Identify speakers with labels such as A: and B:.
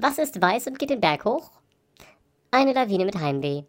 A: Was ist weiß und geht den Berg hoch? Eine Lawine mit Heimweh.